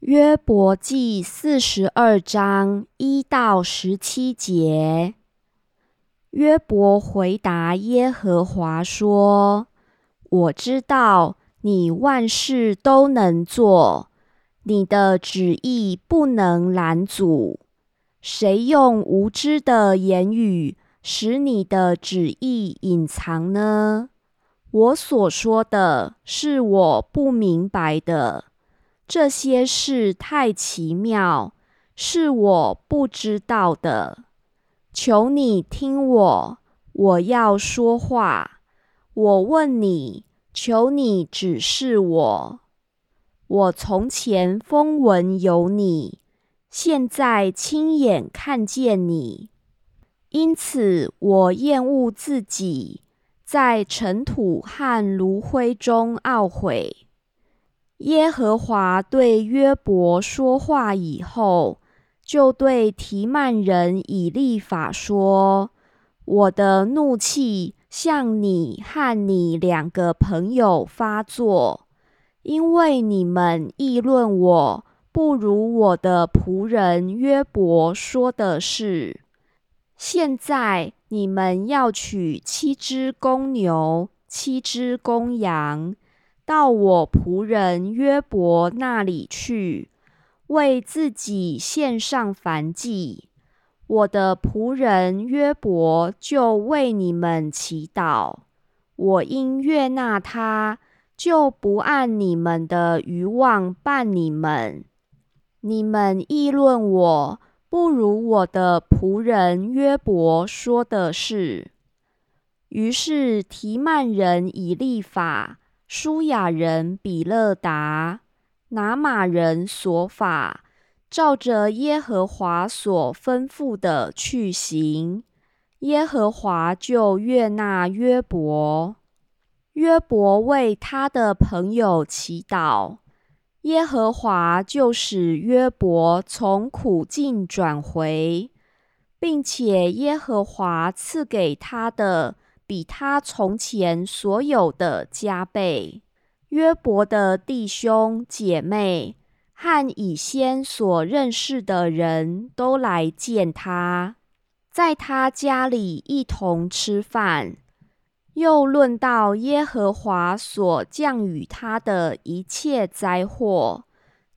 约伯记四十二章一到十七节，约伯回答耶和华说：“我知道你万事都能做，你的旨意不能拦阻。谁用无知的言语使你的旨意隐藏呢？我所说的是我不明白的。”这些事太奇妙，是我不知道的。求你听我，我要说话。我问你，求你指示我。我从前风闻有你，现在亲眼看见你，因此我厌恶自己，在尘土和炉灰中懊悔。耶和华对约伯说话以后，就对提曼人以利法说：“我的怒气向你和你两个朋友发作，因为你们议论我不如我的仆人约伯说的是。现在你们要取七只公牛，七只公羊。”到我仆人约伯那里去，为自己献上燔祭。我的仆人约伯就为你们祈祷。我因悦纳他，就不按你们的愚妄办你们。你们议论我不如我的仆人约伯说的是。于是提曼人以立法。舒雅人比勒达、拿马人所法，照着耶和华所吩咐的去行，耶和华就悦纳约伯。约伯为他的朋友祈祷，耶和华就使约伯从苦境转回，并且耶和华赐给他的。比他从前所有的加倍。约伯的弟兄姐妹和以先所认识的人都来见他，在他家里一同吃饭。又论到耶和华所降雨他的一切灾祸，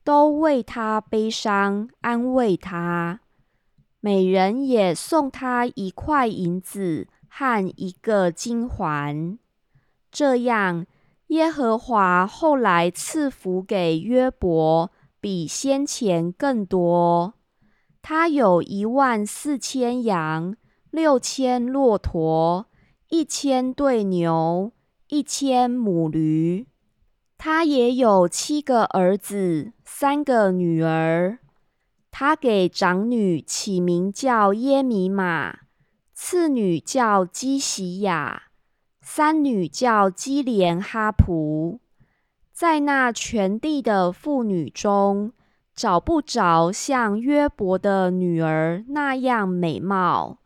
都为他悲伤，安慰他。每人也送他一块银子。和一个金环，这样耶和华后来赐福给约伯，比先前更多。他有一万四千羊，六千骆驼，一千对牛，一千母驴。他也有七个儿子，三个女儿。他给长女起名叫耶米玛。次女叫基喜雅，三女叫基连哈普。在那全地的妇女中，找不着像约伯的女儿那样美貌。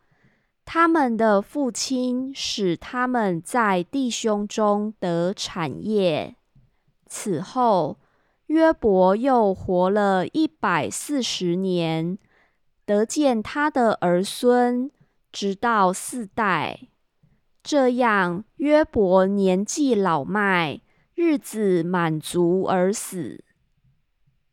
他们的父亲使他们在弟兄中得产业。此后，约伯又活了一百四十年，得见他的儿孙。直到四代，这样约伯年纪老迈，日子满足而死。